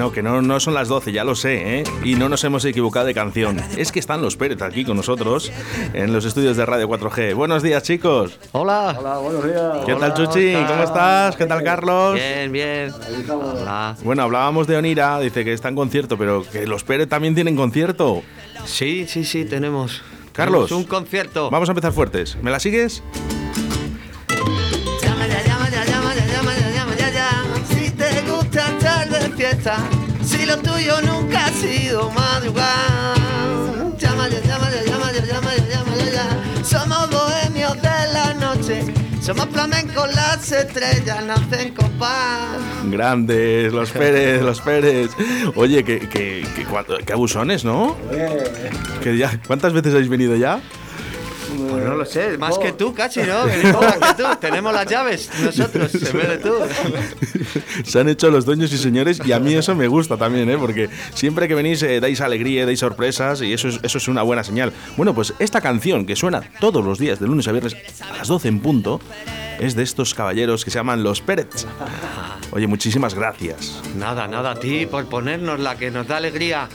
No, que no, no son las 12, ya lo sé, ¿eh? Y no nos hemos equivocado de canción. Es que están los Pérez aquí con nosotros en los estudios de Radio 4G. Buenos días, chicos. Hola. Hola, buenos días. ¿Qué tal, Chuchi? ¿Cómo estás? ¿Qué tal, Carlos? Bien, bien. Hola. Bueno, hablábamos de Onira, dice que está en concierto, pero que los Pérez también tienen concierto. Sí, sí, sí, tenemos. Carlos. tenemos un concierto. Vamos a empezar fuertes. ¿Me la sigues? Fiesta, si lo tuyo nunca ha sido madrugar. Llama ya, llama ya, llama ya. Somos bohemios de la noche, somos flamencos, las estrellas nacen con paz. Grandes, los Pérez, los Pérez. Oye, que, que, que abusones, ¿no? Que ya, ¿Cuántas veces habéis venido ya? Pues no lo sé, más que tú casi, ¿no? Más que tú. Tenemos las llaves nosotros, en vez de tú. Se han hecho los dueños y señores y a mí eso me gusta también, ¿eh? Porque siempre que venís eh, dais alegría, dais sorpresas y eso es, eso es una buena señal. Bueno, pues esta canción que suena todos los días de lunes a viernes a las 12 en punto es de estos caballeros que se llaman los Pérez. Oye, muchísimas gracias. Nada, nada, a ti por ponernos la que nos da alegría.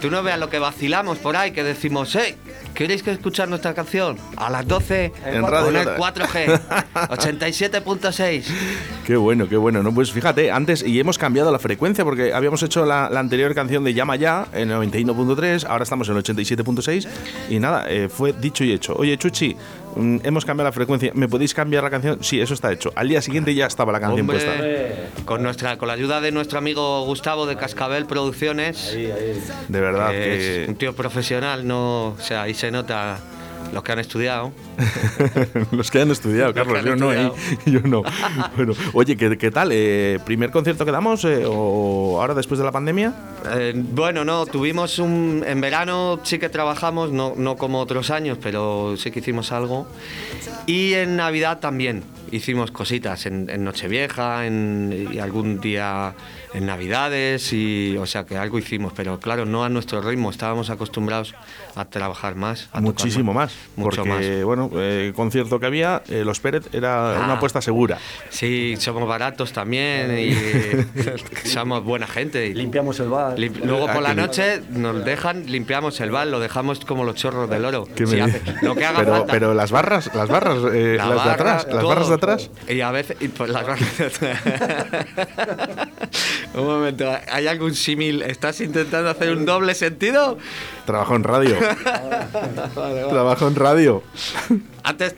Tú no veas lo que vacilamos por ahí, que decimos, hey, ¿queréis que escuchar nuestra canción? A las 12 En Radio con el Nota. 4G, 87.6. Qué bueno, qué bueno. No, pues fíjate, antes y hemos cambiado la frecuencia porque habíamos hecho la, la anterior canción de Llama Ya en el 91.3, ahora estamos en el 87.6 y nada, eh, fue dicho y hecho. Oye, Chuchi, mm, hemos cambiado la frecuencia. ¿Me podéis cambiar la canción? Sí, eso está hecho. Al día siguiente ya estaba la canción puesta. Con, nuestra, con la ayuda de nuestro amigo Gustavo de Cascabel Producciones, Ahí, ahí. De verdad que es un que tío profesional, no, o sea, ahí se nota los que han estudiado. los que han estudiado, Carlos, han yo no, ¿eh? yo no. Bueno, oye, ¿qué, qué tal? Eh, ¿Primer concierto que damos eh, o ahora después de la pandemia? Eh, bueno, no, tuvimos un. En verano sí que trabajamos, no, no como otros años, pero sí que hicimos algo. Y en Navidad también hicimos cositas, en, en Nochevieja, en, y algún día en Navidades, y, o sea que algo hicimos, pero claro, no a nuestro ritmo, estábamos acostumbrados a trabajar más. a Muchísimo más. Mucho porque, más. bueno, eh, el concierto que había, eh, Los Pérez era Ah. una apuesta segura. Sí, somos baratos también y somos buena gente. y- Limpiamos el bar. Lim- Luego Ah, por la noche nos dejan, limpiamos el bar, lo dejamos como los chorros del oro. ¿Qué me Sí, dices? hace- lo que haga pero, falta. pero las barras, las barras, eh, La las de atrás, las todo. barras de atrás. Y a veces. y pues las barras de atrás. un momento, ¿hay algún símil? ¿Estás intentando hacer un doble sentido? Trabajo en radio. Trabajo en radio. Antes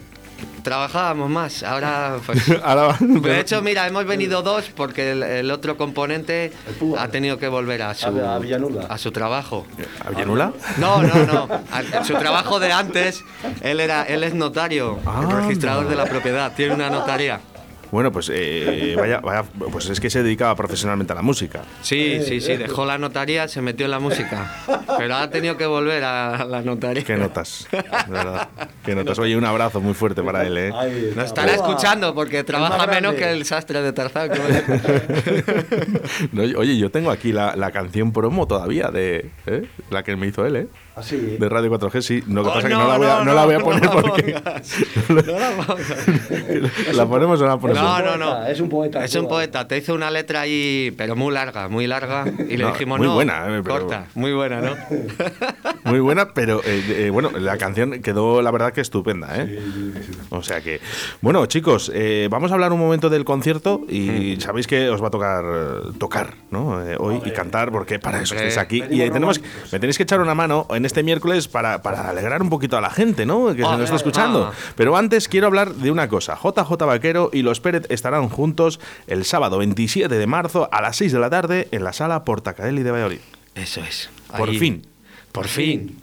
trabajábamos más, ahora pues. Ahora, De hecho, mira, hemos venido dos porque el, el otro componente ha tenido que volver a su, A- su trabajo. ¿A Villanula? No, no, no. A- Su trabajo de antes, él era, él es notario, el Ah, registrador de la propiedad, tiene una notaría. Bueno, pues eh, vaya, vaya, pues es que se dedicaba profesionalmente a la música. Sí, sí, sí, dejó la notaría, se metió en la música. Pero ha tenido que volver a la notaría. Qué notas, de verdad. Qué notas. Oye, un abrazo muy fuerte para él, ¿eh? Está. estará escuchando porque trabaja menos que el sastre de Tarzán. como- No, oye, yo tengo aquí la, la canción promo todavía de ¿eh? la que me hizo él, ¿eh? Así. De Radio 4G, sí. Lo que Oh, pasa es que no, no la voy a, no, no la voy a no, poner no la porque. No la pongas. ¿La ponemos o no la ponemos? No, un no, no. poeta, es un poeta, Es un poeta. Te hizo una letra ahí, pero muy larga, muy larga. Y le No, dijimos, muy no, buena, eh, pero- corta, muy buena, ¿no? Muy buena, pero eh, eh, bueno, la canción quedó la verdad que estupenda, ¿eh? O sea que. Bueno, chicos, eh, vamos a hablar un momento del concierto y sabéis que os va a tocar eh, tocar, ¿no? Eh, hoy y cantar, porque para eso estáis aquí. Y eh, tenemos, me tenéis que echar una mano en este miércoles para, para alegrar un poquito a la gente, ¿no? Que se nos está escuchando. ah. Pero antes quiero hablar de una cosa. JJ Vaquero y los Pérez estarán juntos el sábado 27 de marzo a las 6 de la tarde en la sala Portacaeli de Valladolid. Eso es. Por Ahí. fin. Por fin.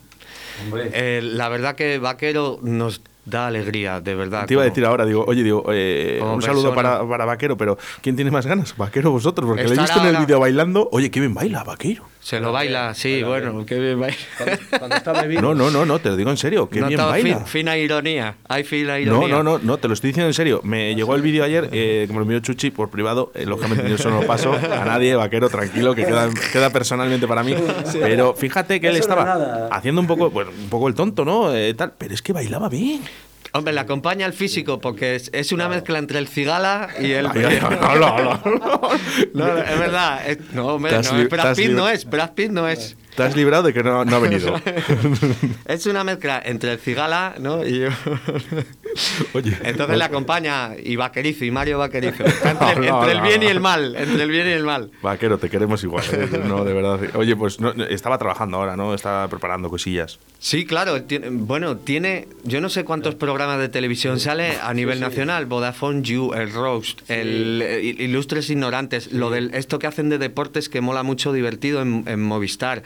Eh, la verdad que Vaquero nos da alegría, de verdad. Te iba a decir ahora, digo, oye, digo, eh, un saludo para, para Vaquero, pero ¿quién tiene más ganas? Vaquero vosotros, porque le he visto en el vídeo bailando. Oye, qué bien baila Vaquero. Se lo baila, sí, Baila bueno, qué bien baila. Cuando, cuando está bebido. No, no, no, no, te lo digo en serio, qué bien Notaba baila. fin- fina ironía, hay fina No, ironía. no, no, no, te lo estoy diciendo en serio. Me llegó el vídeo ayer, eh, que me lo envió Chuchi por privado. eh, lógicamente yo eso no lo paso a nadie, vaquero, tranquilo, que queda, queda personalmente para mí. Pero fíjate que él no estaba haciendo un poco, bueno, un poco el tonto, ¿no? Eh, tal, pero es que bailaba bien. Hombre, le acompaña el físico porque es, es una mezcla entre el cigala y el. No, no, no. No, es verdad. es- no, hombre, no, Brad Pitt no es. Brad Pitt no es. Te has librado de que no, no ha venido. Es una mezcla entre el cigala, ¿no? Y yo. Oye. Entonces le acompaña y Vaquerizo y Mario Vaquerizo. Entre, No, no, entre el bien y el mal. Entre el bien y el mal. Vaquero, te queremos igual. ¿eh? No, de verdad. Oye, pues estaba trabajando ahora, ¿no? Estaba preparando cosillas. Sí, claro. tiene- bueno, tiene. Yo no sé cuántos programas de televisión sale a nivel nacional. Vodafone You, el Roast, el eh, Ilustres Ignorantes, lo del esto que hacen de deportes que mola mucho, divertido en, en Movistar.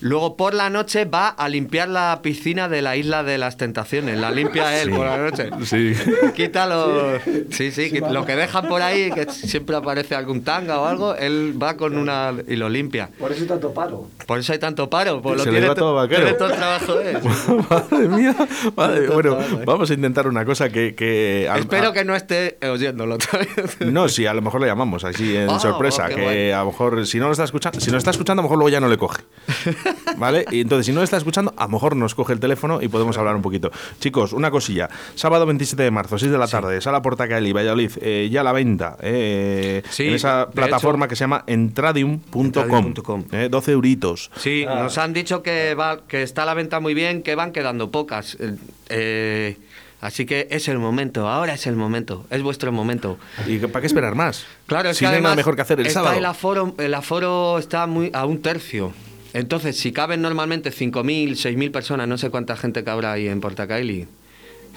Luego por la noche va a limpiar la piscina de la isla de las tentaciones. La limpia él Sí. por la noche. Sí. Quita los. Sí, sí, lo que dejan por ahí, que siempre aparece algún tanga o algo, él va con una. y lo limpia. Por eso tanto paro. Por eso hay tanto paro. Pues lo Se le tiene, va to- todo vaquero. tiene todo el trabajo de él. Madre mía. Madre- bueno, vamos a intentar una cosa que. que al- Espero a- que no esté oyéndolo otra vez. No, sí, a lo mejor le llamamos así en Ah, sorpresa, oh, que a lo mejor si no lo está escuchando, si no está escuchando, a lo mejor luego ya no le coge. ¿Vale? Y entonces si no está escuchando, a lo mejor nos coge el teléfono y podemos hablar un poquito. Chicos, una cosilla. Sábado 27 de marzo, 6 de la tarde, Sala Portacaeli, Valladolid, eh, ya a la venta, eh, Sí, en esa plataforma hecho- que se llama entradium.com. Entradium.com. Eh, 12 euritos. Sí, nos han dicho que, va, que está a la venta muy bien, que van quedando pocas. Eh, eh, así que es el momento, ahora es el momento, es vuestro momento. ¿Y para qué esperar más? Claro, es si que no hay nada mejor que hacer el está sábado. El aforo, el aforo está muy, a un tercio. Entonces, si caben normalmente 5.000, 6.000 personas, no sé cuánta gente cabrá ahí en Portacaeli.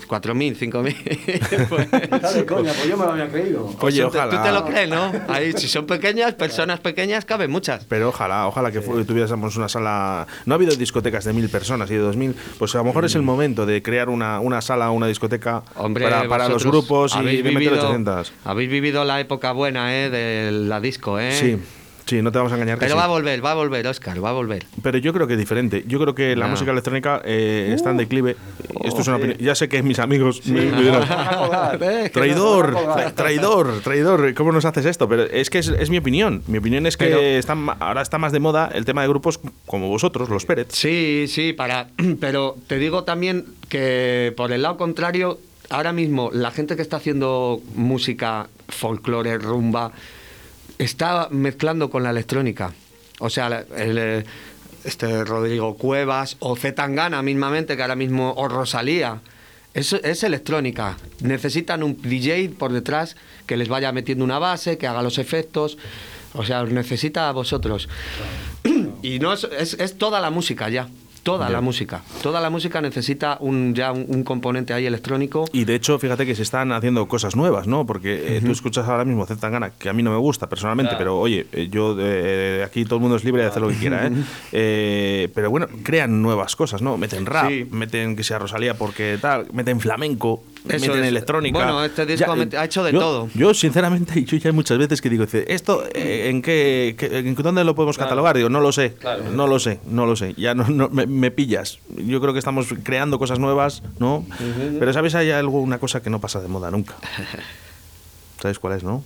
4.000, 5.000. pues- de coña, pues yo me lo había creído. Oye, Tú te- ojalá. Tú te lo crees, ¿no? Ahí, si son pequeñas, personas pequeñas, caben muchas. Pero ojalá, ojalá que fu- tuviésemos una sala. No ha habido discotecas de mil personas y de dos mil. Pues a lo mejor es el momento de crear una, una sala, una discoteca Mm. Hombre, para, para los grupos y de meter vivido- 800. Habéis vivido la época buena, ¿eh? De la disco, ¿eh? Sí, sí, no te vamos a engañar. que Pero sí. va a volver, va a volver, Oscar, va a volver. Pero yo creo que es diferente. Yo creo que la No. música electrónica eh, está en declive. Esto es una opinión. Ya sé que mis amigos me, me dirán, Traidor, tra- traidor, traidor, ¿cómo nos haces esto? Pero es que es, es mi opinión. Mi opinión es que Pero- está ma- ahora está más de moda el tema de grupos como vosotros, los Pérez. Sí, sí, para. Pero te digo también que por el lado contrario, ahora mismo la gente que está haciendo música, folclore, rumba, está mezclando con la electrónica. O sea, el, eh, este Rodrigo Cuevas o Zetangana mismamente, que ahora mismo, o Rosalía. Es, es electrónica. Necesitan un DJ por detrás que les vaya metiendo una base, que haga los efectos. O sea, os necesita a vosotros. Y no es, es toda la música ya. Toda la música. Toda la música necesita un, ya un, un componente ahí electrónico. Y de hecho, fíjate que se están haciendo cosas nuevas, ¿no? Porque eh, tú escuchas ahora mismo Z Tangana, que a mí no me gusta personalmente, pero oye, eh, yo eh, aquí todo el mundo es libre de hacer lo que quiera, ¿eh? Eh, Pero bueno, crean nuevas cosas, ¿no? Meten rap, Sí. meten que sea Rosalía porque tal, meten flamenco, Eso meten es. electrónica. Bueno, este disco ha eh, ha hecho de yo- todo. Yo, sinceramente, yo ya hay muchas veces que digo, ¿esto eh, en qué, qué- en dónde lo podemos catalogar? Digo, no lo sé, Claro. no lo sé, no lo sé. Ya no, no- me, me pillas. Yo creo que estamos creando cosas nuevas, ¿no? Pero ¿sabes? Hay algo, una cosa que no pasa de moda nunca. ¿Sabes cuál es, no?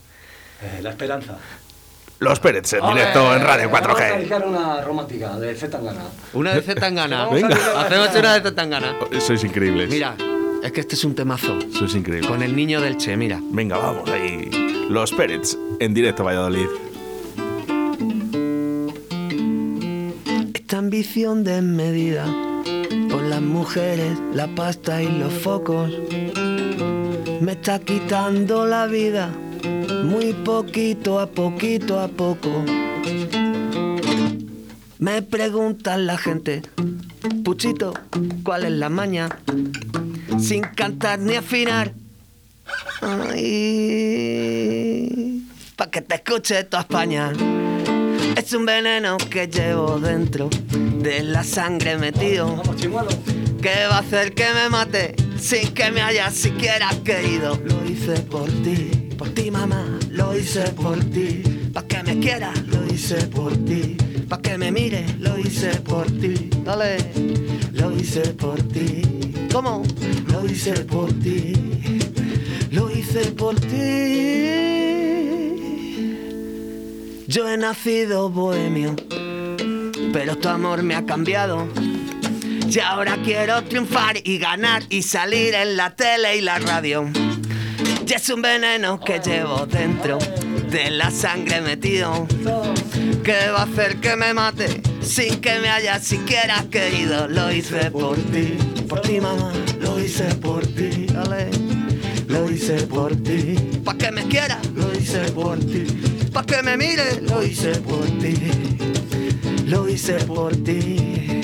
Eh, la esperanza. Los Pérez en directo en Radio Vamos a 4G. dedicar una romántica de Z Tangana. Una de Zetangana. Venga. Hacemos una de Zetangana. Sois increíbles. Mira, es que este es un temazo. Sois increíbles. Con el niño del Che, mira. Venga, vamos ahí. Los Pérez en directo Valladolid. Esta ambición desmedida por las mujeres, la pasta y los focos me está quitando la vida muy poquito a poquito a poco. Me preguntan la gente, Puchito, ¿cuál es la maña? Sin cantar ni afinar. Ay, pa' que te escuche toda España. Es un veneno que llevo dentro de la sangre metido que va a hacer que me mate sin que me haya siquiera querido. Lo hice por ti, por ti mamá, lo hice por ti. Pa' que me quieras, lo hice por ti. Pa' que me mire, lo hice por ti. Dale, lo hice por ti. Lo hice por ti. Lo hice por ti. Yo he nacido bohemio, pero tu amor me ha cambiado. Y ahora quiero triunfar y ganar y salir en la tele y la radio. Y es un veneno que llevo dentro de la sangre metido. Que va a hacer que me mate sin que me haya siquiera querido. Lo hice por ti, ti mamá, lo hice por ti. Dale. Lo hice por ti, pa' que me quiera, lo hice por ti, pa' que me mire, lo hice por ti, lo hice por ti,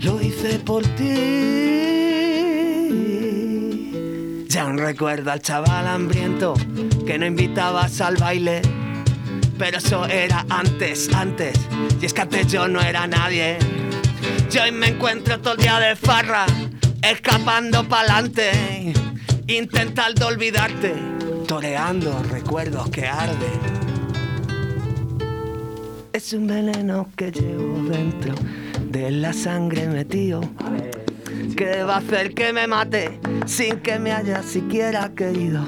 lo hice por ti. Ya un recuerdo al chaval hambriento que no invitabas al baile, pero eso era antes, antes, y es que antes yo no era nadie. Yo hoy me encuentro todo el día de farra, escapando pa'lante intentando olvidarte, toreando recuerdos que arden. Es un veneno que llevo dentro de la sangre metido, que va a hacer que me mate sin que me haya siquiera querido.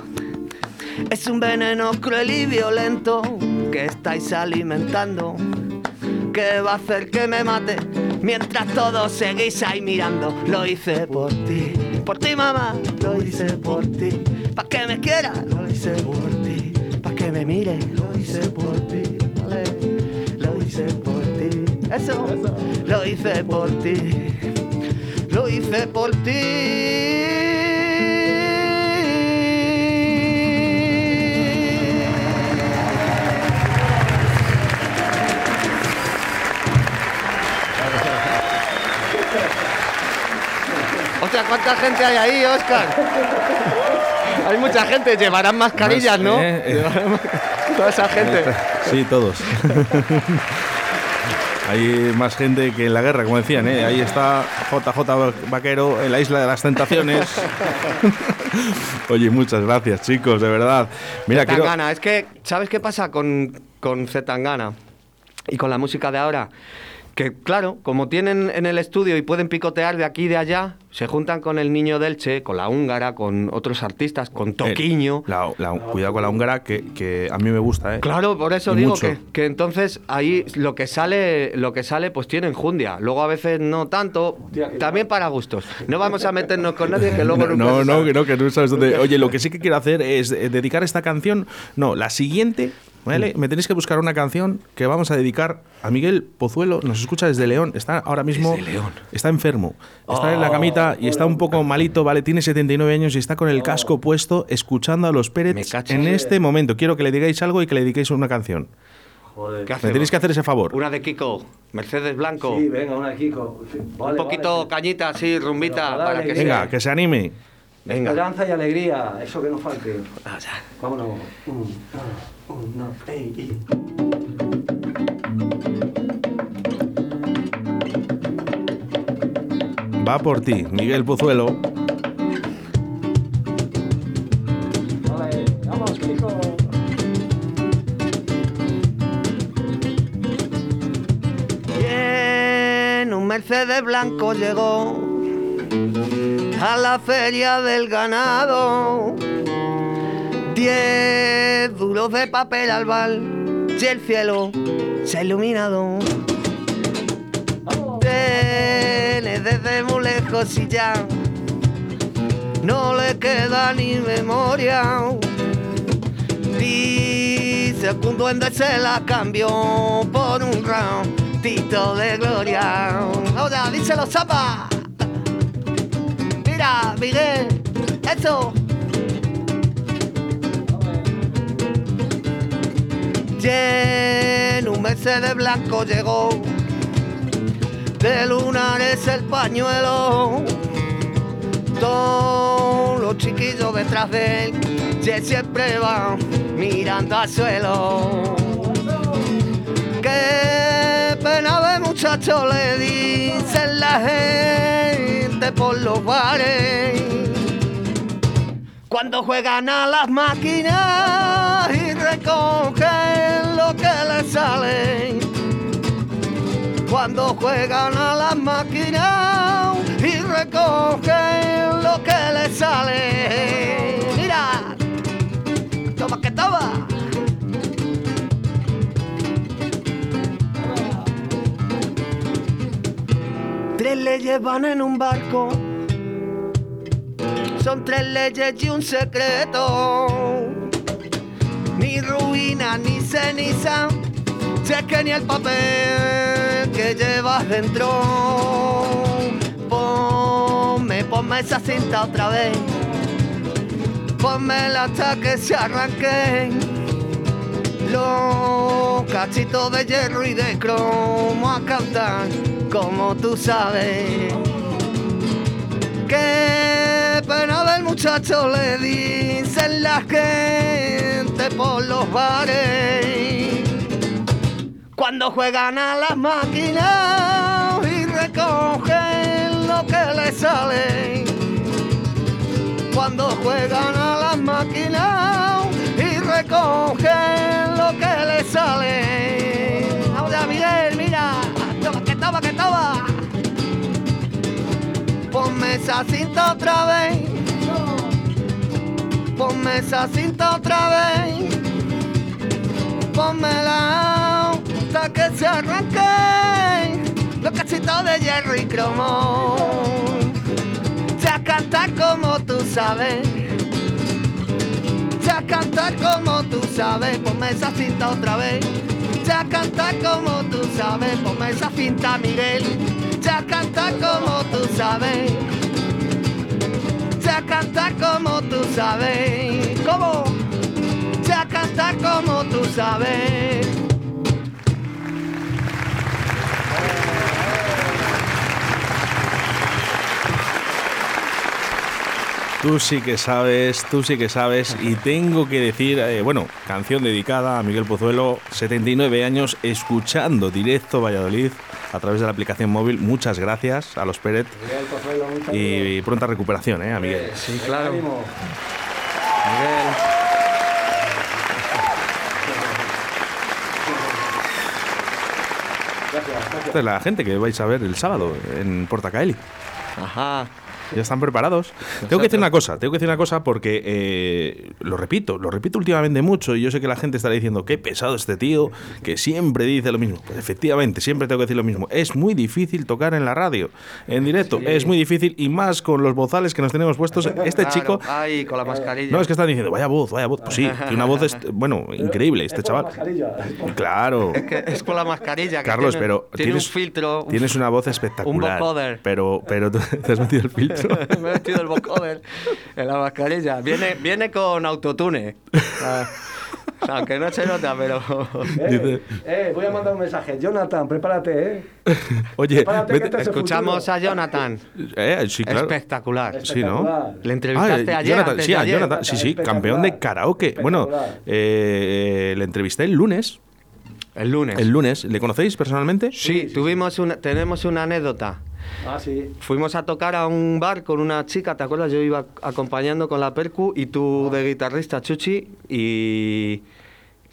Es un veneno cruel y violento que estáis alimentando, que va a hacer que me mate mientras todos seguís ahí mirando. Lo hice por ti. Por ti mamá, lo hice por ti, pa' que me quiera, lo hice por ti, pa' que me mire, lo hice por ti, lo hice por ti, eso, lo hice por ti, lo hice por ti. ¿Cuánta gente hay ahí, Oscar? Hay mucha gente, llevarán mascarillas, ¿no? Eh. Toda esa gente. Sí, todos. Hay más gente que en la guerra, como decían, ¿eh? Ahí está JJ Vaquero en la isla de las tentaciones. Oye, muchas gracias, chicos, de verdad. Mira, Zetangana, es que, ¿sabes qué pasa con, con Zetangana y con la música de ahora? Que claro, como tienen en el estudio y pueden picotear de aquí y de allá, se juntan con el niño Delche, con la húngara, con otros artistas, con eh, Toquiño. cuidado con la húngara, que, a mí me gusta, ¿eh? Claro, por eso digo que, entonces ahí lo que sale, lo que sale, pues tiene enjundia. Luego a veces no tanto, también para gustos. No vamos a meternos con nadie que luego no, no, que no, que no sabes dónde. Oye, lo que sí que quiero hacer es eh, dedicar esta canción, no, la siguiente ¿Vale? Me tenéis que buscar una canción que vamos a dedicar a Miguel Pozuelo. Nos escucha desde León. Está ahora mismo. León. Está enfermo. Está en la camita y está un poco malito, ¿vale? Tiene 79 años y está con el casco puesto escuchando a los Pérez en este momento. Quiero que le digáis algo y que le dediquéis una canción. Joder. Me tenéis que hacer ese favor. Una de Kiko, Mercedes Blanco. Sí, venga, una de Kiko. un poquito cañita, así, rumbita. para que venga, que se anime. Venga. Esperanza y alegría, eso que nos falte. Vámonos. Un, uno. Va por ti, Miguel Pozuelo. Mercedes blanco llegó a la feria del ganado Diez duros de papel al bal y el cielo se ha iluminado. Viene desde muy lejos y ya no le queda ni memoria. Dice que un duende se la cambió por un ratito de gloria. Ahora, díselo, zapa. Mira, Miguel, eso. En un de blanco llegó, de lunares el pañuelo, todos los chiquillos detrás de él, que siempre van mirando al suelo. Qué pena de muchacho le dicen la gente por los bares. Cuando juegan a las máquinas y recogen que les sale. Cuando juegan a las máquinas y recogen lo que les sale. Mira, toma que toma. Tres leyes van en un barco. Son tres leyes y un secreto. Ni ruina ni ceniza. Sé que ni el papel que llevas dentro. Ponme, ponme esa cinta otra vez. Ponmela hasta que se arranquen los cachitos de hierro y de cromo a cantar como tú sabes. Qué pena del muchacho le dicen la gente por los bares. Cuando juegan a las máquinas y recogen lo que les sale. Cuando juegan a las máquinas y recogen lo que les sale. Esa cinta otra vez. Ponme esa cinta otra vez. Pónmela hasta que se arranque los cachitos de hierro y cromo. Ya cantar como tú sabes. Ya cantar como tú sabes. Ponme esa cinta otra vez. Ya cantar como tú sabes. Ponme esa cinta, Miguel. Ya cantar como tú sabes. Como tú sabes. ¿Cómo? Ya cantar como tú sabes. Tú sí que sabes, tú sí que sabes. Y tengo que decir, eh, bueno, canción dedicada a Miguel Pozuelo, 79 años, escuchando directo Valladolid a través de la aplicación móvil. Muchas gracias a los Miguel Pozuelo, saludo. y pronta recuperación, ¿eh, a Miguel. Sí, claro. Miguel. Gracias, gracias. Esta es la gente que vais a ver el sábado en Portacaeli. Ajá. Ya están preparados. Tengo que decir una cosa, tengo que decir una cosa porque eh, lo repito, lo repito últimamente mucho y yo sé que la gente estará diciendo qué pesado este tío que siempre dice lo mismo. Pues efectivamente, siempre tengo que decir lo mismo. Es muy difícil tocar en la radio, en directo, es muy difícil y más con los bozales que nos tenemos puestos. Este Claro. chico Ay, con la mascarilla. no, es que están diciendo, vaya voz, vaya voz. Pues sí, tiene una voz, bueno, increíble este Es chaval. Claro. Es que es con la mascarilla. que Carlos, tiene- pero tiene tienes, un filtro. un- tienes una voz espectacular. vocoder. Pero, pero tú- te has metido el filtro. Me he metido el vocoder en la mascarilla. Viene, viene con autotune. Ah, o sea, aunque no se nota, pero. Eh, eh, voy a mandar un mensaje. Jonathan, prepárate, ¿eh? Oye, Prepárate que vete- este es el Escuchamos futuro. a Jonathan. eh, sí, claro. Espectacular. Sí, ¿no? Le entrevistaste Ah, ayer. Jonathan, antes sí, de a ayer. Jonathan, sí, sí, campeón de karaoke. Bueno, eh, le entrevisté el lunes. El lunes. El lunes, ¿le conocéis personalmente? Sí, tuvimos una, tenemos una anécdota. Ah, sí. Fuimos a tocar a un bar con una chica, ¿te acuerdas? Yo iba acompañando con la percu y tú de guitarrista, Chuchi, y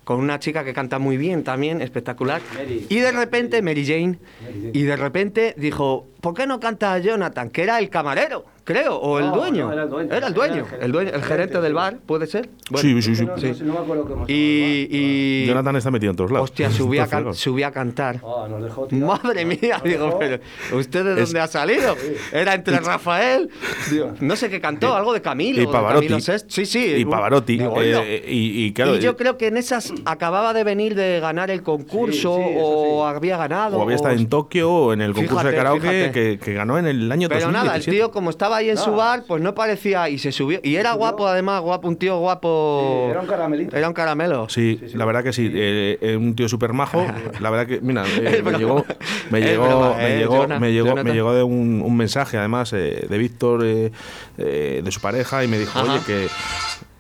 con una chica que canta muy bien también, espectacular. Mary. Y de repente, Mary Jane, Mary Jane. y de repente dijo, ¿por qué no canta Jonathan? Que era el camarero, creo, o el No, dueño. no, era el dueño. Era el dueño, Era el gerente. el, dueño, el gerente del bar, ¿puede ser? Bueno, sí, sí, sí. No, no, no, no me acuerdo cómo se Y, y- Jonathan está metido en todos lados. hostia, subí a, can- subí a cantar. Ah, nos dejó. Madre mía, Nos digo, dejó- pero ¿usted de Es- dónde ha salido? Era entre Rafael, digo, no sé qué cantó, algo de Camilo. Y de Pavarotti. Camilo. Sí, sí. Y Pavarotti. Digo, eh, y, y claro, y yo eh, creo que en esas acababa de venir de ganar el concurso Sí, sí, o sí. había ganado. o había estado en Tokio o en el concurso de karaoke que, ganó en el año Pero 2017. nada, el tío como estaba ahí en su bar, pues no parecía y se subió. Y era subió. guapo además, guapo, un tío guapo. Sí, era un caramelito. Era un caramelo. Sí, Sí, sí. la verdad que sí. eh, eh, un tío súper majo. La verdad que, mira, eh, me llegó, me llegó, broma, me eh, llegó, Jonah- me llegó, me llegó de un, un mensaje, además, eh, de Víctor, eh, eh, de su pareja, y me dijo, Ajá. oye, que.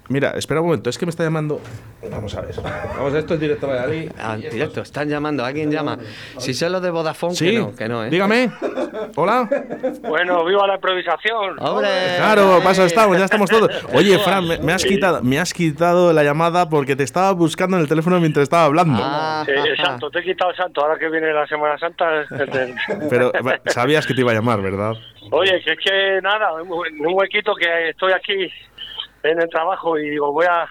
Mira, espera un momento, es que me está llamando. Vamos a ver. Vamos, esto es directo de Valladolid. Ah, directo, están llamando, alguien llama. Si son los de Vodafone, Sí, que no, que no, ¿eh? dígame. Hola. Bueno, viva la improvisación. ¡Hombre! Claro, pasa, estamos, ya estamos todos. Oye, Fran, me, me has Sí. quitado, me has quitado la llamada porque te estaba buscando en el teléfono mientras estaba hablando. Ah, Sí, exacto, te he quitado el santo. Ahora que viene la Semana Santa. Pero sabías que te iba a llamar, ¿verdad? Oye, que es que nada, un un huequito que estoy aquí en el trabajo y digo, voy a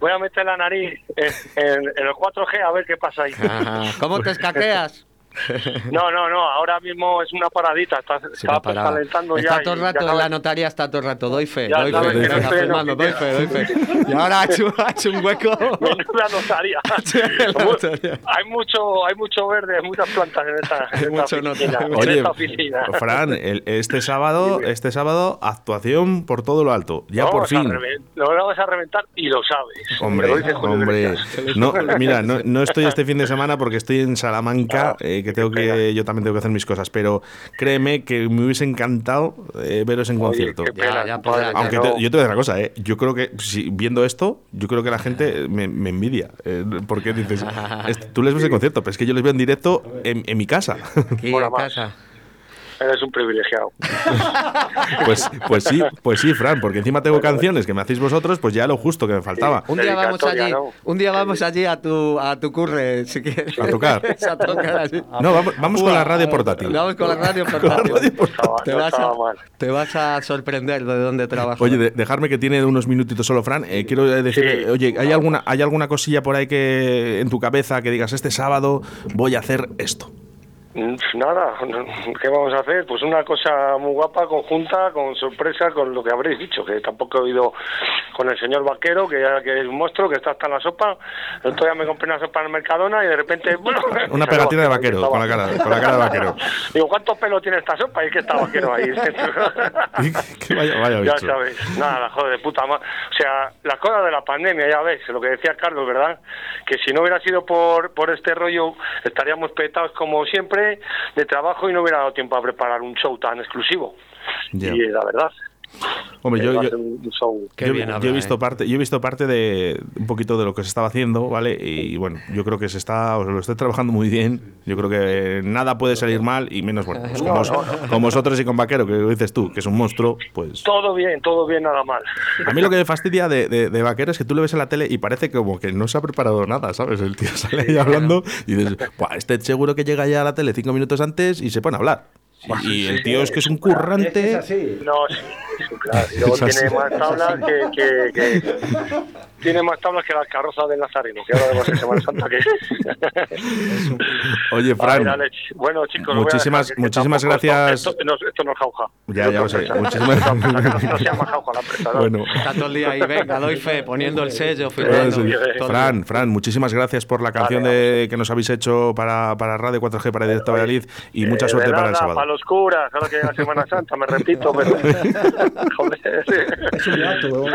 voy a meter la nariz en, en- en el 4G a ver qué pasa ahí. Ajá. ¿Cómo te escaqueas? No, no, no, ahora mismo es una paradita, está, Es está parada. calentando Está ya. todo el rato en la notaría, está todo el rato, doy fe, Ya doy fe, doy no fe, doy fe, doy fe. Y ahora ha hecho, ha hecho un hueco. Menuda notaría. la notaría. hay mucho, hay mucho verde, hay muchas plantas en esta, Hay en mucho esta oficina. en Oye, esta oficina. Fran, el- este sábado, este sábado, actuación por todo lo alto. Ya Lo por fin. Lo vamos a reventar y lo sabes. Hombre, lo hombre. No, mira, no, no estoy este fin de semana porque estoy en Salamanca, eh, que tengo que, yo también tengo que hacer mis cosas, pero créeme que me hubiese encantado eh, veros en Oye, concierto. Ya, ya que Aunque te- yo te voy a decir una cosa, ¿eh? yo creo que si, viendo esto, yo creo que la gente me, me envidia. eh, porque dices, es- tú les ves en concierto, pero es que yo les veo en directo en, en mi casa. Aquí en casa. Eres un privilegiado. Pues, pues sí, pues sí, Fran, porque encima tengo canciones que me hacéis vosotros, pues ya lo justo que me faltaba. Un día vamos allí, ¿no? un día vamos allí a tu a tu curre, si quieres. A tocar. a tocar allí. No, vamos, vamos con la radio portátil. Vamos con la radio portátil. Te, no vas a, estaba mal. te vas a sorprender de dónde trabajas. Oye, de- dejarme que tiene unos minutitos solo, Fran. eh, quiero decir, Sí. oye, ¿hay alguna, ¿hay alguna cosilla por ahí que en tu cabeza que digas este sábado voy a hacer esto? Nada, ¿qué vamos a hacer? Pues una cosa muy guapa, conjunta, con sorpresa, con lo que habréis dicho, que tampoco he oído con el señor Vaquero, que ya que es un monstruo, que está hasta en la sopa. El otro día me compré una sopa en el Mercadona y de repente... Bueno, Una pegatina de vaquero, con la cara, con la cara de vaquero. Digo, ¿cuántos pelos tiene esta sopa? Y es que está Vaquero ahí. Vaya, vaya ya bicho. sabes, nada, joder, de puta madre. O sea, las cosas de la pandemia, ya ves, lo que decía Carlos, ¿verdad? Que si no hubiera sido por, por este rollo, estaríamos petados como siempre de trabajo y no hubiera dado tiempo a preparar un show tan exclusivo. Y la verdad, Hombre, yo, yo- yo- bien yo habla, he visto ¿eh? parte, yo he visto parte de un poquito de lo que se estaba haciendo, ¿vale? Y bueno, yo creo que se está, os lo estoy trabajando muy bien. Yo creo que nada puede salir mal y menos bueno, pues como, vos- con vosotros y con Vaquero, que dices tú, que es un monstruo, pues Todo bien, todo bien, nada mal. A mí lo que me fastidia de, de, de Vaquero es que tú lo ves en la tele y parece como que no se ha preparado nada, ¿sabes? El tío sale ahí hablando y dices, "Buah, este seguro que llega ya a la tele cinco minutos antes y se pone a hablar. Y el tío es que es un que es currante. así. No, sí, sí, claro. Y luego tiene más tablas que, que, que- Tiene más tablas que las carrozas del Nazareno, que ahora vemos en Semana Santa que... Oye, Fran, ver, Alex, bueno, chicos, muchísimas- dejar, muchísimas gracias. Esto, esto no, esto no es jauja. Ya, ya lo empresa. Muchísimas- No se llama jauja la empresa. ¿no? bueno. Está todo el día ahí, venga, doy fe, poniendo el sello, firmando. Fran, Fran, muchísimas gracias por la canción de, que nos habéis hecho para, para Radio 4G para Directo Valladolid y mucha Eh, suerte de para el sábado. Para los curas, ahora que llega Semana Santa, me repito, pero. Joder, Es un.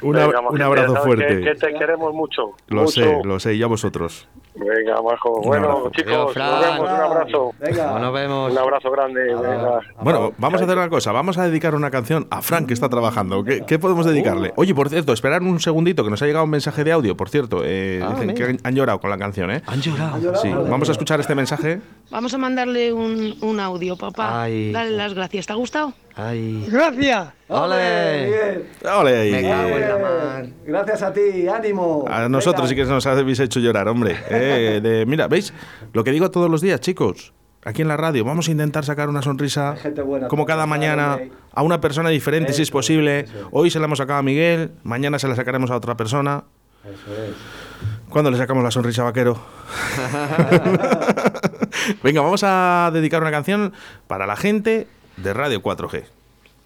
Una- Venga, abrazo fuerte. Que, que te queremos mucho. Lo mucho. sé, lo sé, y a vosotros. Venga, majo. Bueno, chicos, Adiós, nos vemos. Un abrazo. Venga. Nos vemos. Un abrazo grande. Venga. Bueno, vamos a hacer una cosa. Vamos a dedicar una canción a Frank que está trabajando. ¿Qué, qué podemos dedicarle? Oye, por cierto, esperar un segundito que nos ha llegado un mensaje de audio. Por cierto, eh, Ah, dicen que han llorado con la canción, ¿eh? Han llorado. Sí, vamos a escuchar este mensaje. Vamos a mandarle un, un audio, papá. Ay. Dale las gracias. ¿Te ha gustado? Ay. Gracias. ¡Ole! Miguel. ¡Ole! Me cago en la Bien. mar. Gracias a ti, ánimo. A nosotros sí que nos habéis hecho llorar, hombre. Eh, de- mira, ¿veis? Lo que digo todos los días, chicos. Aquí en la radio, vamos a intentar sacar una sonrisa buena, como cada mañana hombre. a una persona diferente, si es posible. eso. Hoy se la hemos sacado a Miguel, mañana se la sacaremos a otra persona. Eso es. ¿Cuándo le sacamos la sonrisa vaquero? Venga, vamos a dedicar una canción para la gente de Radio 4G.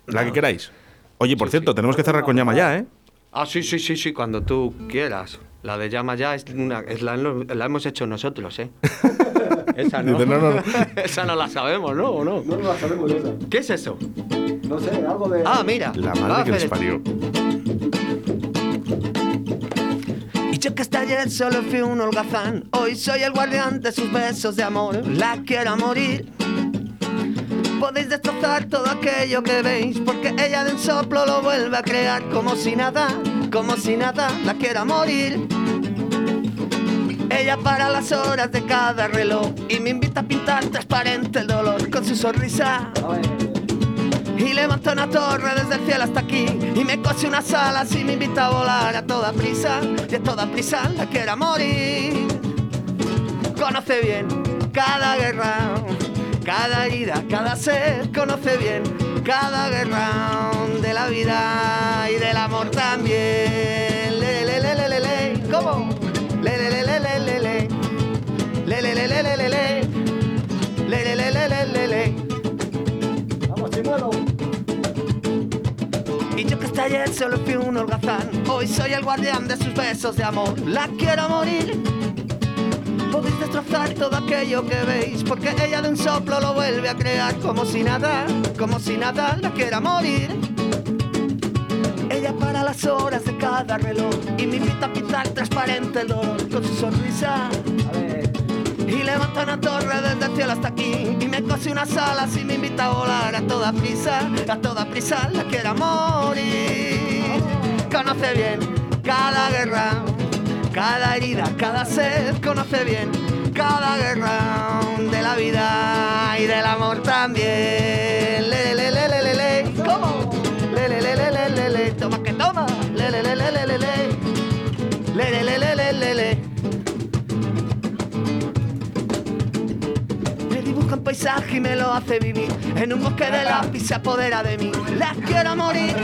La que queráis. Oye, por cierto, tenemos que cerrar con llama ya, ¿eh? Ah, sí, sí, sí, sí, cuando tú quieras. La de llama ya es una, es la, la hemos hecho nosotros, ¿eh? Esa no. Dice, no, no, no. Esa no la sabemos, ¿no? ¿O no? No lo sabemos esa. ¿Qué es eso? No sé, algo de. Ah, mira. La madre que les parió. Yo que hasta ayer solo fui un holgazán, hoy soy el guardián de sus besos de amor, la quiero a morir. Podéis destrozar todo aquello que veis, porque ella de un soplo lo vuelve a crear como si nada, como si nada, la quiero a morir. Ella para las horas de cada reloj y me invita a pintar transparente el dolor con su sonrisa. Y levanta una torre desde el cielo hasta aquí. Y me cose unas alas y me invita a volar. A toda prisa Y a toda prisa la quiero a morir. Conoce bien cada guerra Cada herida, cada ser. Conoce bien cada guerra De la vida y del amor también hasta ayer solo fui un holgazán, hoy soy el guardián de sus besos de amor. La quiero morir. Podéis destrozar todo aquello que veis, porque ella de un soplo lo vuelve a crear como si nada, como si nada la quiera morir. Ella para las horas de cada reloj y me invita a pintar transparente el dolor con su sonrisa. A ver. Y levanta una torre desde el cielo hasta aquí. Y me cose unas alas y me invita a volar. A toda prisa A toda prisa la quiera morir. Conoce bien cada guerra Cada herida, cada sed. Conoce bien cada guerra De la vida y del amor también paisaje y me lo hace vivir. En un bosque de lápiz se apodera de mí. Las quiero morir.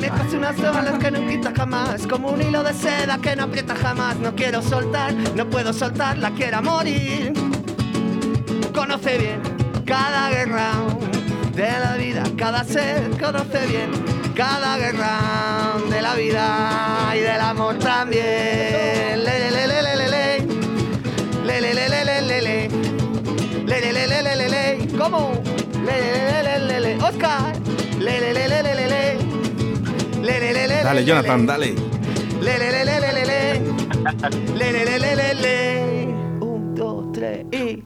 Me cose unas olas que no quita jamás. Como un hilo de seda que no aprieta jamás. No quiero soltar, no puedo soltar, la quiero morir. Conoce bien cada guerra de la vida, cada ser. Conoce bien cada guerra de la vida y del amor también. Le, le, le. Oscar. Le, le, le, le, le, le, le. Le, le, le, le, Dale, le, Jonathan, le. dale. Le, le, le, le, le, le, le. Le, le, le, le, le, le. Un, dos, tres y.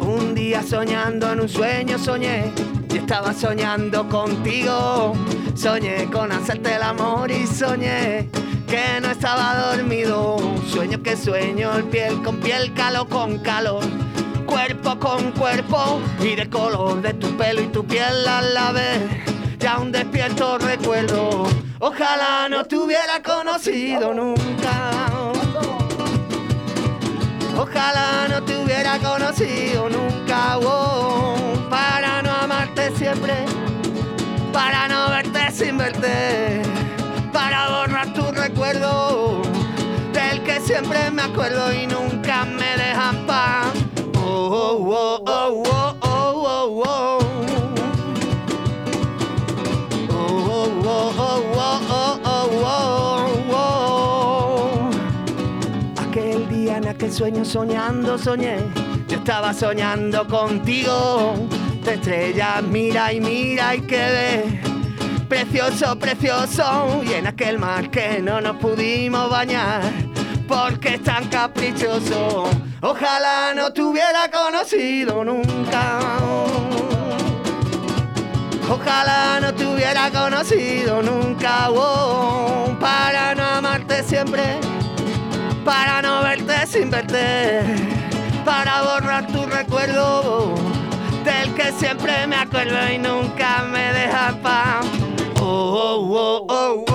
Un día soñando en un sueño soñé y estaba soñando contigo. Soñé con hacerte el amor y soñé que no estaba dormido. Sueño que sueño el piel con piel, calor con calor. Cuerpo con cuerpo y de color de tu pelo y tu piel a la vez. Ya un despierto recuerdo. Ojalá no te hubiera conocido nunca. Ojalá no te hubiera conocido nunca, oh, para no amarte siempre, para no verte sin verte, para borrar tu recuerdo, del que siempre me acuerdo y nunca soñando soñé, yo estaba soñando contigo. De estrellas mira y mira y que ve, precioso, precioso. Y en aquel mar que no nos pudimos bañar, porque es tan caprichoso. Ojalá no te hubiera conocido nunca. Ojalá no te hubiera conocido nunca, oh, para no amarte siempre, para no verte sin verte, para borrar tu recuerdo, del que siempre me acuerdo y nunca me deja paz. Oh, oh, oh, oh, oh,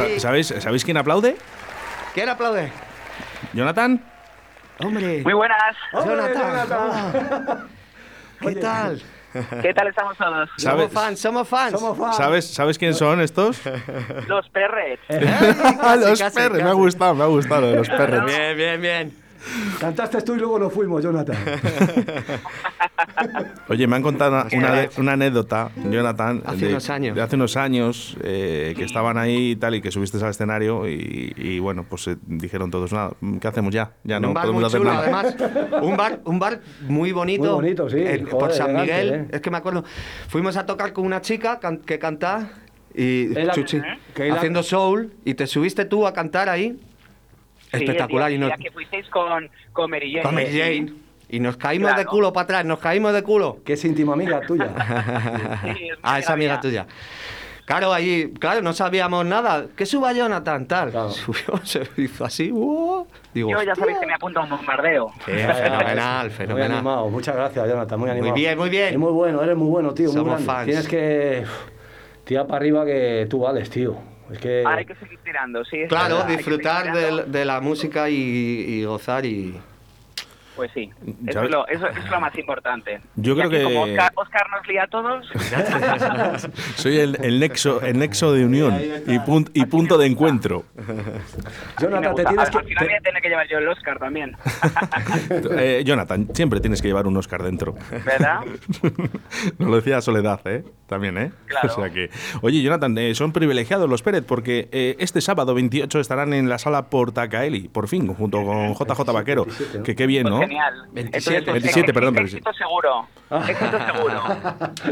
Ahí. ¿Sabéis, ¿Sabéis quién aplaude? ¿Quién aplaude? ¿Jonathan? Hombre, Muy buenas. Jonathan. hola. ¿Qué tal? ¿Qué tal estamos todos? ¿Sabes? Somos fans, somos fans. Somos fans. ¿Sabes, ¿Sabes quién son estos? Los perrets. los casi, perres, me ha gustado, me ha gustado los perres. Bien, bien, bien. Cantaste tú y luego nos fuimos, Jonathan. Oye, me han contado una, una- una anécdota, Jonathan. Hace de, unos años. de hace unos años, eh, que estaban ahí y tal, y que subiste al escenario, y, y bueno, pues eh, dijeron todos, nada, ¿qué hacemos ya? Ya no un bar podemos muy hacer chulo, nada. además. Un bar, un bar muy bonito. Muy bonito, sí. por San elegante, Miguel. eh. Es que me acuerdo. Fuimos a tocar con una chica can- que canta y Chuchi, haciendo soul y te subiste tú a cantar ahí. Sí, Espectacular. el y día, nos, el día que fuisteis con, con Mary Jane. con Mary Sí. Jane. Y nos caímos de culo para atrás, nos caímos de culo. Que es íntima amiga tuya. Sí, es ah, esa amiga mía. tuya. Claro, ahí, claro, no sabíamos nada. Que suba Jonathan, tal. Claro. Subió, se hizo así. ¡wow! Digo, Yo ya sabéis que me apunta a un bombardeo. Sí, fenomenal, Muy fenomenal. animado, muchas gracias, Jonathan, muy animado. bien, muy bien. Es muy bueno, eres muy bueno, tío, muy Somos fans. Tienes que tirar para arriba que tú vales, tío. Es que... Hay que seguir tirando, sí. Claro, verdad, disfrutar del- de, la música y, y gozar y... Pues sí, eso es, lo, eso es lo más importante. Yo Y creo que- Como Oscar, Oscar nos lía a todos, Soy el, el nexo, el nexo de unión y, pun- y punto de encuentro. Jonathan, te tienes al, que... al final voy a tener que llevar yo el Oscar también. Eh, Jonathan, siempre tienes que llevar un Oscar dentro. ¿Verdad? Nos lo decía Soledad, ¿eh? También, ¿eh? Claro. O sea que... Oye, Jonathan, eh, son privilegiados los Pérez porque eh, este sábado 28 estarán en la sala Portacaeli, por fin, junto con JJ Vaquero. 27, ¿no? Que qué bien, Pues ¿no? Genial. 27, Entonces, 27, perdón, pero sí. Éxito seguro. Éxito seguro.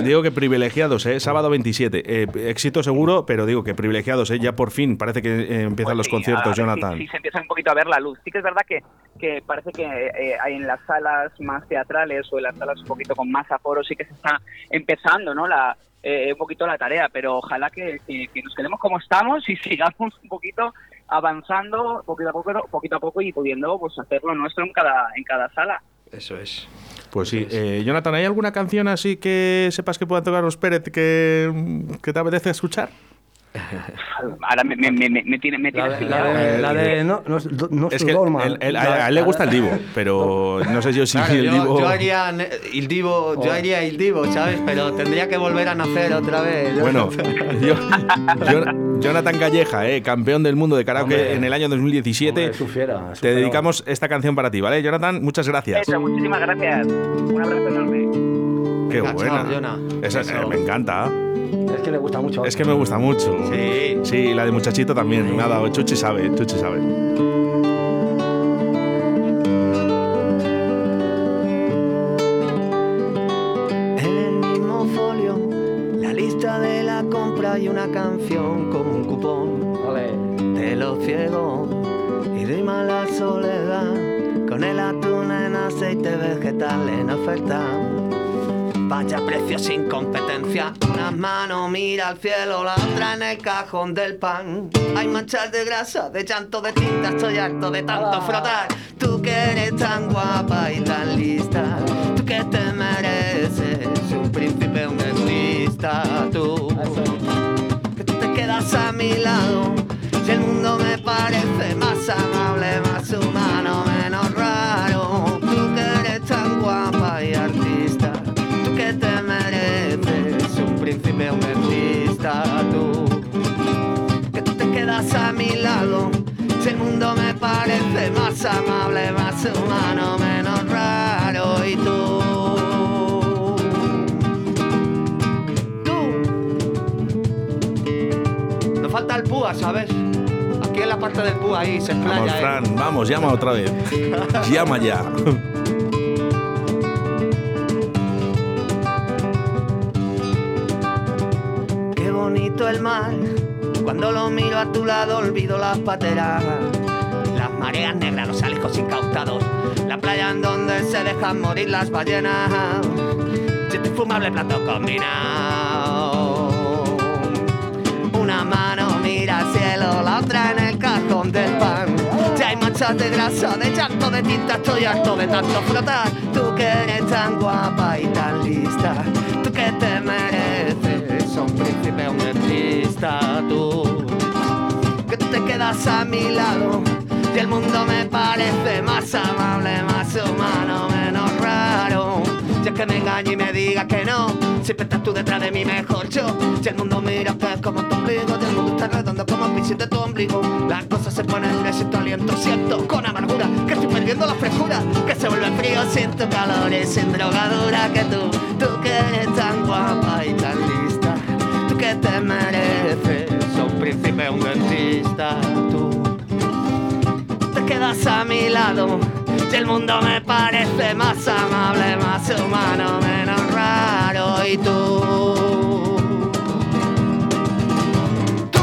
Digo que privilegiados, ¿eh? Sábado 27. Eh, éxito seguro, pero digo que privilegiados, ¿eh? Ya por fin parece que eh, empiezan Pues los sí, conciertos, ver Jonathan. Si, se empieza un poquito a ver la luz. Sí que es verdad que, que parece que eh, hay en las salas más teatrales o en las salas un poquito con más aforo sí que se está empezando, ¿no? La, eh, un poquito la tarea, pero ojalá que, que- que nos quedemos como estamos y sigamos un poquito avanzando poquito a poco, poquito a poco y pudiendo pues hacer lo nuestro en cada, en cada sala. Eso es. Pues sí. Eh, Jonathan, ¿hay alguna canción así que sepas que puedan tocar los Pérez que, que te apetece escuchar? Ahora me, me, me, me tiene, me La tiene de, la de, la de no, no, no Es que a, a él le gusta el Divo, pero no sé yo si Claro, el yo, Divo... yo haría el divo, yo haría el divo, ¿sabes? Pero tendría que volver a nacer otra vez. Bueno, yo- yo- Jonathan Calleja, eh, campeón del mundo de karaoke Hombre. en el año 2017. Hombre, es un fiera, es un Te dedicamos esta canción para ti, ¿vale? Jonathan, muchas gracias. Eso, muchísimas gracias. Un abrazo enorme. Qué buena. Jonah. Esa- eh, me encanta. Es que le gusta mucho. Es que me gusta mucho. Sí. Sí, la de muchachito también. Me ha dado. Chuchi sabe, Chuchi sabe. En el mismo folio, la lista de la compra y una canción con un cupón Vale. de los ciegos y de mala soledad con el atún en aceite vegetal en oferta. Vaya precio sin competencia. Una mano mira al cielo, la otra en el cajón del pan. Hay manchas de grasa, de llanto, de tinta. Estoy harto de tanto frotar. Tú que eres tan guapa y tan lista. Tú que te mereces un príncipe, un egoísta. Tú que tú te quedas a mi lado. Si el mundo me parece quedas a mi lado. Si el mundo me parece más amable, más humano, menos raro. Y tú. Tú nos falta el púa, ¿sabes? Aquí en la parte del púa ahí se explaya. Vamos, ¿eh? Fran, vamos, llama otra vez. llama ya. Qué bonito el mar. Cuando lo miro a tu lado olvido las pateras. Las mareas negras, los alijos incautados. La playa en donde se dejan morir las ballenas. Chiste fumable plato combinado. Una mano mira al cielo, la otra en el cajón del pan. Ya hay manchas de grasa, de llanto, de tinta, estoy harto de tanto frotar. Tú que eres tan guapa y tan lista, tú que te mereces un príncipe, un artista, tú que te quedas a mi lado y el mundo me parece más amable, más humano, menos raro. Es que me engañe y me diga que no, siempre estás tú detrás de mí mejor yo. Si el mundo mira que es como tu ombligo, si el mundo está redondo como el piso de tu ombligo, las cosas se ponen duras sin tu aliento, siento con amargura que estoy perdiendo la frescura, que se vuelve frío sin tu calor y sin drogadura que tú, tú que eres tan guapa y tan quedas a mi lado. Si el mundo me parece más amable, más humano, menos raro. Y tú, tú,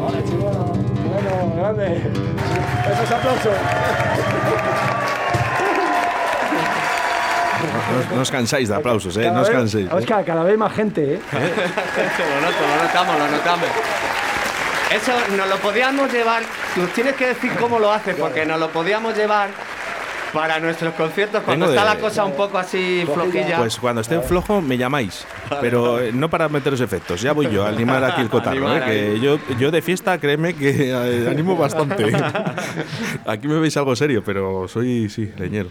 Vale, chihuahua. Bueno, grande. Esos aplausos. No, os cansáis de aplausos, ¿eh? Cada No os vez- canséis. ¿eh? Oscar, cada vez más gente, ¿eh? lo noto, lo notamos, lo notamos. Eso nos lo podíamos llevar. Nos tienes que decir cómo lo haces, porque nos lo podíamos llevar para nuestros conciertos cuando Vengo está de- la cosa un poco así flojilla. Pues cuando esté flojo me llamáis, pero eh, no para meteros efectos, ya voy yo a animar aquí el cotarro, Animar ¿eh? que yo, yo de fiesta, créeme que eh, animo bastante. Aquí me veis algo serio, pero soy, sí, leñero.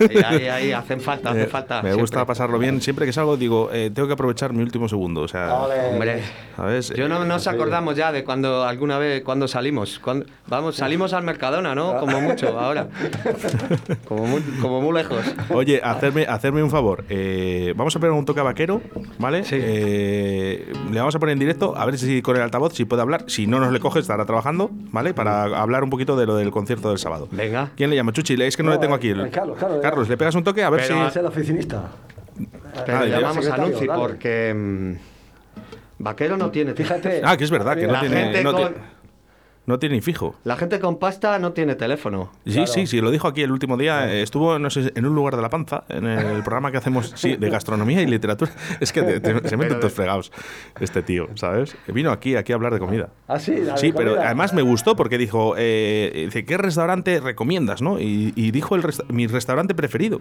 Ahí, ahí, ahí, hacen falta, hacen Eh, falta. me siempre. gusta pasarlo bien, siempre que salgo digo, eh, tengo que aprovechar mi último segundo, o sea, Hombre, ¿sabes? yo no nos acordamos ya de cuando alguna vez cuando salimos. Cuando, vamos, salimos al Mercadona, ¿no? Como mucho ahora. Como muy, como muy lejos. Oye, hacerme, hacerme un favor. eh, vamos a poner un toque a vaquero, ¿vale? Eh, le vamos a poner en directo, a ver si con el altavoz, si puede hablar. Si no nos le coge, estará trabajando, ¿vale? Para hablar un poquito de lo del concierto del sábado. Venga. ¿Quién le llama? Chuchi, es que no, No, le tengo aquí. eh, Carlos, Carlos, Carlos, ¿le pegas un toque? A ver Pero- Es el oficinista. Pero Ah, llamamos a dale. porque mm, Vaquero no tiene. Fíjate. si. Ah, que es verdad, que no La tiene, gente no, con- ti- no tiene ni fijo. La gente con pasta no tiene teléfono. Sí, sí, sí, lo dijo aquí el último día. eh, Estuvo, no sé, en un lugar de la panza, en el programa que hacemos, sí, de gastronomía y literatura. Es que te- te- se meten todos fregados este tío, ¿sabes? Vino aquí, aquí a hablar de comida. Ah, sí, la de Sí, pero comida. además me gustó porque dijo, eh, dice, ¿qué restaurante recomiendas, no? Y, y dijo el resta- mi restaurante preferido,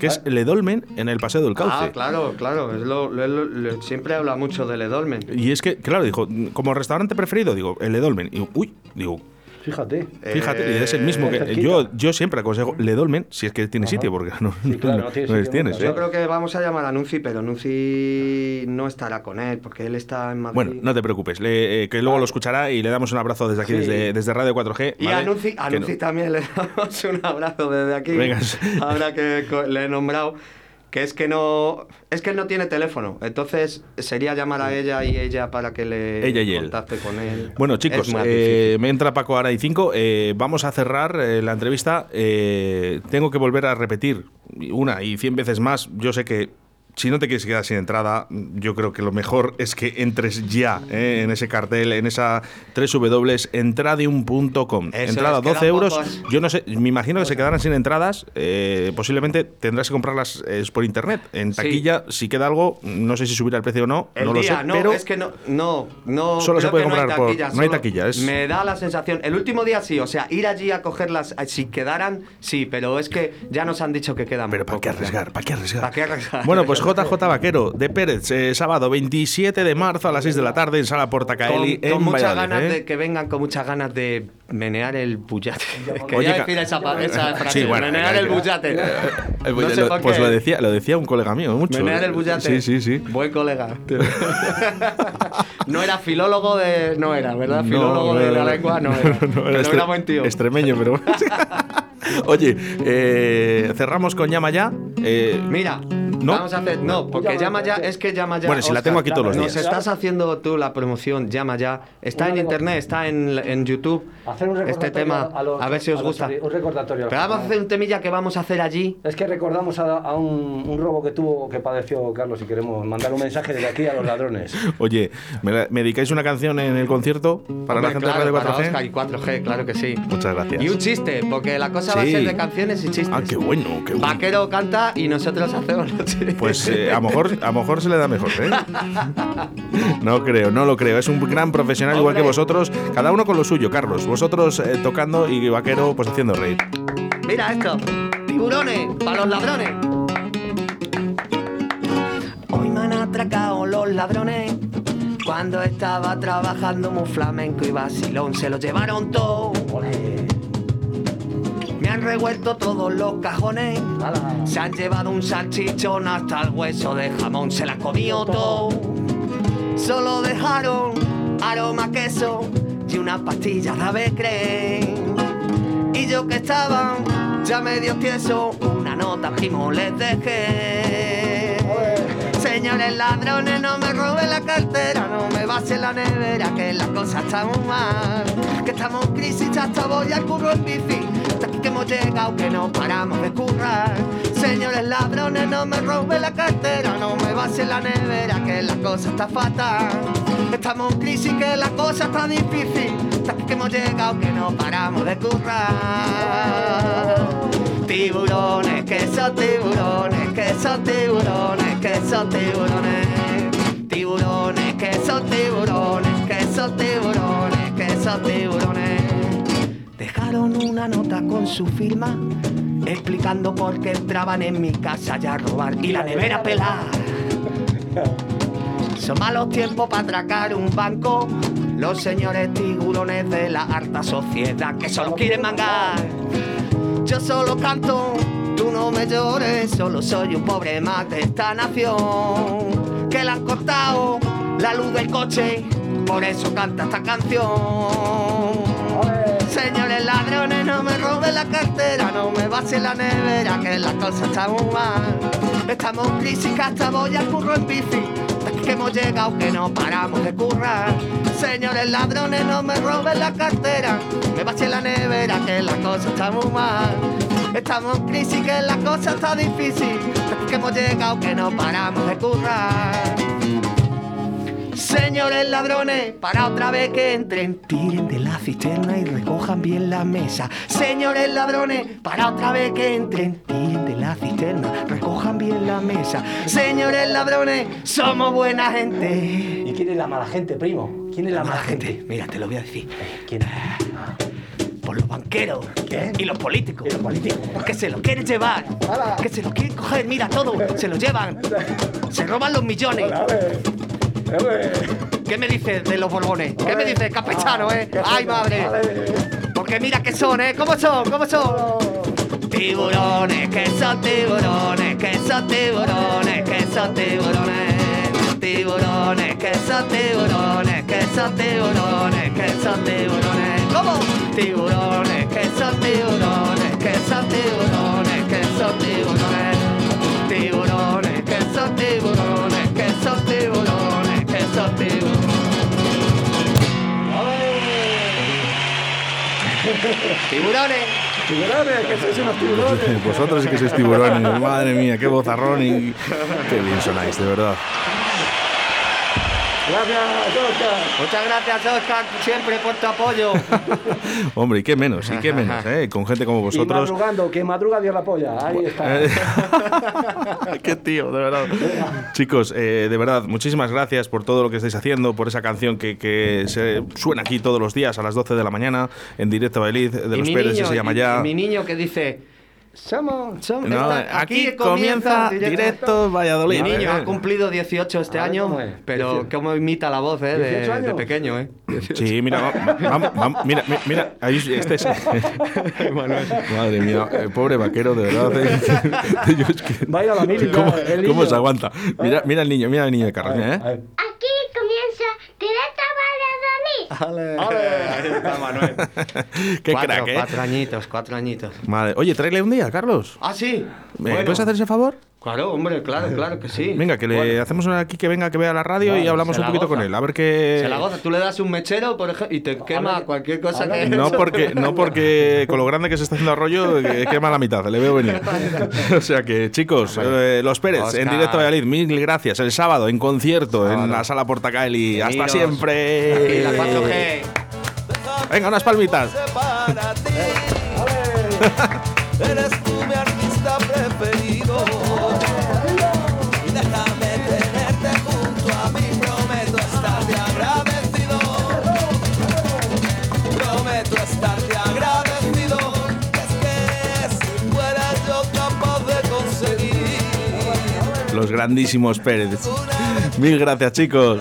que es Le Dolmen en el Paseo del Cauce. Ah, claro, claro. es lo- lo- lo- lo- siempre habla mucho del Edolmen. Y es que, claro, dijo, como restaurante preferido, digo, el Le Dolmen. Y uy, digo, Fíjate. fíjate, y es el mismo que cerquita. yo, yo siempre aconsejo Le Dolmen, si es que tiene sitio, porque no, Sí, claro, no- no tiene no les tienes. nunca. ¿eh? Yo creo que vamos a llamar a Nunci, pero Nunci no estará con él porque él está en Madrid. Bueno, no te preocupes, le- eh, que luego lo escuchará y le damos un abrazo desde aquí, Sí. desde, desde Radio 4G. Y ¿vale? a Nunci, a no- también le damos un abrazo desde aquí. Venga. Ahora que le he nombrado. Que es que no. Es que él no tiene teléfono. Entonces sería llamar a ella y ella para que le Ella y él. contacte con él. Bueno, chicos, eh, me entra Paco ahora y 5. vamos a cerrar eh, la entrevista. Eh, tengo que volver a repetir una y cien veces más. Yo sé que si no te quieres quedar sin entrada, yo creo que lo mejor es que entres ya eh, en ese cartel, en esa www.entradium.com. Eso Entrada es, quedan 12 euros. pocos. Yo no sé, me imagino que se quedarán sin entradas. eh, posiblemente tendrás que comprarlas eh, por internet. En Sí. taquilla, si queda algo, no sé si subirá el precio o no. El no lo sé, no, pero es que no, no, no. Solo se puede comprar no por- taquilla, no hay taquilla, es- Me da la sensación. El último día sí, o sea, ir allí a cogerlas, eh, si quedaran, sí, pero es que ya nos han dicho que quedan. Pero ¿para qué arriesgar? ¿Para qué arriesgar? ¿Para qué arriesgar? Bueno, pues JJ Vaquero de Pérez, eh, sábado 27 de marzo a las 6 de la tarde en Sala Portacaeli con, con en muchas ganas ¿eh? de que vengan con muchas ganas de menear el bullate. Oye, decir esa, esa frase, Sí, bueno, menear el bullate. Eh, No sé lo- por pues qué. lo decía, lo decía un colega mío, mucho. Menear el bullate. Sí, sí, sí. Buen colega. no era filólogo de. No era, ¿verdad? No, Filólogo no, de la lengua no era. no, pero era era, estre- buen tío. Extremeño, pero. Oye, eh, cerramos con Llama Ya. eh, Mira, ¿No? vamos a hacer. No, porque llama ya, es que llama ya. Bueno, si la tengo aquí todos los Nos días. estás haciendo tú la promoción, llama ya. Está en internet, está en, en YouTube. Hacer un Este recordatorio tema, a los- a ver si os los gusta. un recordatorio Pero vamos a hacer un temilla que vamos a hacer allí. Es que recordamos a, a un, un robo que tuvo, que padeció Carlos y queremos mandar un mensaje desde aquí a los ladrones. Oye, ¿me, dedicáis una canción en el concierto para la gente claro, de Radio para 4G? Oscar y 4G, claro que sí. Muchas gracias. Y un chiste, porque la cosa va a ser de canciones y chistes. Ah, qué bueno, qué bueno. Vaquero canta y nosotros hacemos los. Pues eh, a lo mejor a lo mejor se le da mejor, ¿eh? No creo, no lo creo. Es un gran profesional igual que vosotros. Cada uno con lo suyo, Carlos. Vosotros eh, tocando y Vaquero pues haciendo reír. Mira esto, tiburones para los ladrones. Hoy me han atracado los ladrones. Cuando estaba trabajando muy flamenco y vacilón, se lo llevaron todo. Han revuelto todos los cajones. Se han llevado un salchichón hasta el hueso de jamón, se la comido todo. Solo dejaron aroma queso y una pastilla de ave creen. Y yo que estaba ya medio tieso, una nota primo les dejé. Señores ladrones, no me roben la cartera, no me basen la nevera, que la cosa está muy mal. Que estamos en crisis, hasta voy al curro en bici. Hemos llegado, que no paramos de currar. Señores ladrones, no me roben la cartera, no me basen la nevera, que la cosa está fatal. Estamos en crisis, que la cosa está difícil. Que hemos llegado, que no paramos de currar. Tiburones, que son tiburones, que son tiburones, que son tiburones. Tiburones, que son tiburones, que son tiburones, que son tiburones. Una nota con su firma explicando por qué entraban en mi casa ya a robar y la nevera a pelar. Son malos tiempos para atracar un banco. Los señores tiburones de la harta sociedad que solo quieren mangar. Yo solo canto, tú no me llores, solo soy un pobre más de esta nación. Que le han cortado la luz del coche, por eso canta esta canción. Señores la cartera, no me vacien la nevera, que la cosa está muy mal. Estamos en crisis, hasta voy al curro en bici, que hemos llegado que no paramos de currar. Señores ladrones, no me roben la cartera, me vacíen la nevera, que la cosa está muy mal. Estamos en crisis, que la cosa está difícil, que hemos llegado que no paramos de currar. Señores ladrones, para otra vez que entren, tiren de la cisterna y recojan bien la mesa. Señores ladrones, para otra vez que entren, tiren de la cisterna, recojan bien la mesa. Señores ladrones, somos buena gente. ¿Y quién es la mala gente, primo? ¿Quién es la, Mala gente, mira, te lo voy a decir. ¿Quién es? Por los banqueros ¿Qué? y los políticos. Y los políticos. Que se lo quieren llevar. Hala. Que se lo quieren coger, mira todo. Se lo llevan. Se roban los millones. ¿Qué me dices de los borbones? ¿Qué me dices, campechano, eh? ¿Qué ¡Ay, madre! Porque mira qué son, ¿eh? ¿Cómo son? ¿Cómo son? Tiburones, que son tiburones, que son tiburones, que son tiburones. Tiburones, que son tiburones, que son tiburones, que son tiburones. ¿Cómo? Tiburones, que son tiburones, que son tiburones, que son tiburones. Tiburones, que son tiburones, Tiburones. Tiburones, que sois unos tiburones. Vosotros sí que sois tiburones, madre mía, qué bozarrón y qué bien sonáis, de verdad. Gracias, Oscar. Muchas gracias, Oscar, siempre por tu apoyo. Hombre, y qué menos, y qué menos, ¿eh? Con gente como Y vosotros. madrugando, que madruga Dios la polla. Ahí está. Qué tío, de verdad. Chicos, eh, de verdad, muchísimas gracias por todo lo que estáis haciendo, por esa canción que, que se suena aquí todos los días a las 12 de la mañana, en directo a Beliz, de Y los Pérez, niño, se llama y- ya. y Mi niño que dice, somos, somos. No, esta- aquí comienza directo Valladolid. Mi niño ha cumplido 18 este A ver, año, ¿cómo es? pero 18. cómo imita la voz, eh, 18 de, de pequeño, eh. Sí, mira, va- va- va- mira, mi- mira, ahí este es. Madre mía, eh, pobre vaquero, de verdad. eh. Yo es que- Va a ir a la mili, ¿Cómo, el cómo se aguanta? Mira, mira el niño, mira el niño de A Carlos. ver, ¿eh? Aquí comienza directo Valladolid. Ahí está Manuel. Qué cuatro, crack, ¿eh? cuatro añitos, cuatro añitos. Madre. Oye, tráele un día, Carlos. Ah, sí. ¿Me Bueno. puedes hacer ese favor? Claro, hombre, claro, claro que sí. Venga, que le Bueno, hacemos aquí que venga, que vea la radio y hablamos un poquito goza. con él. A ver qué. Se la goza. Tú le das un mechero, por ejemplo, y te quema Habla- cualquier cosa habla- que... No porque, no porque con lo grande que se está haciendo arroyo, que quema la mitad, le veo venir. O sea que, chicos, eh, los Pérez, en directo a Valladolid, mil gracias. El sábado, en concierto, en la sala Portacaeli. Hasta siempre. Aquí la 4G. Venga, unas palmitas. los grandísimos Pérez. Mil gracias, chicos.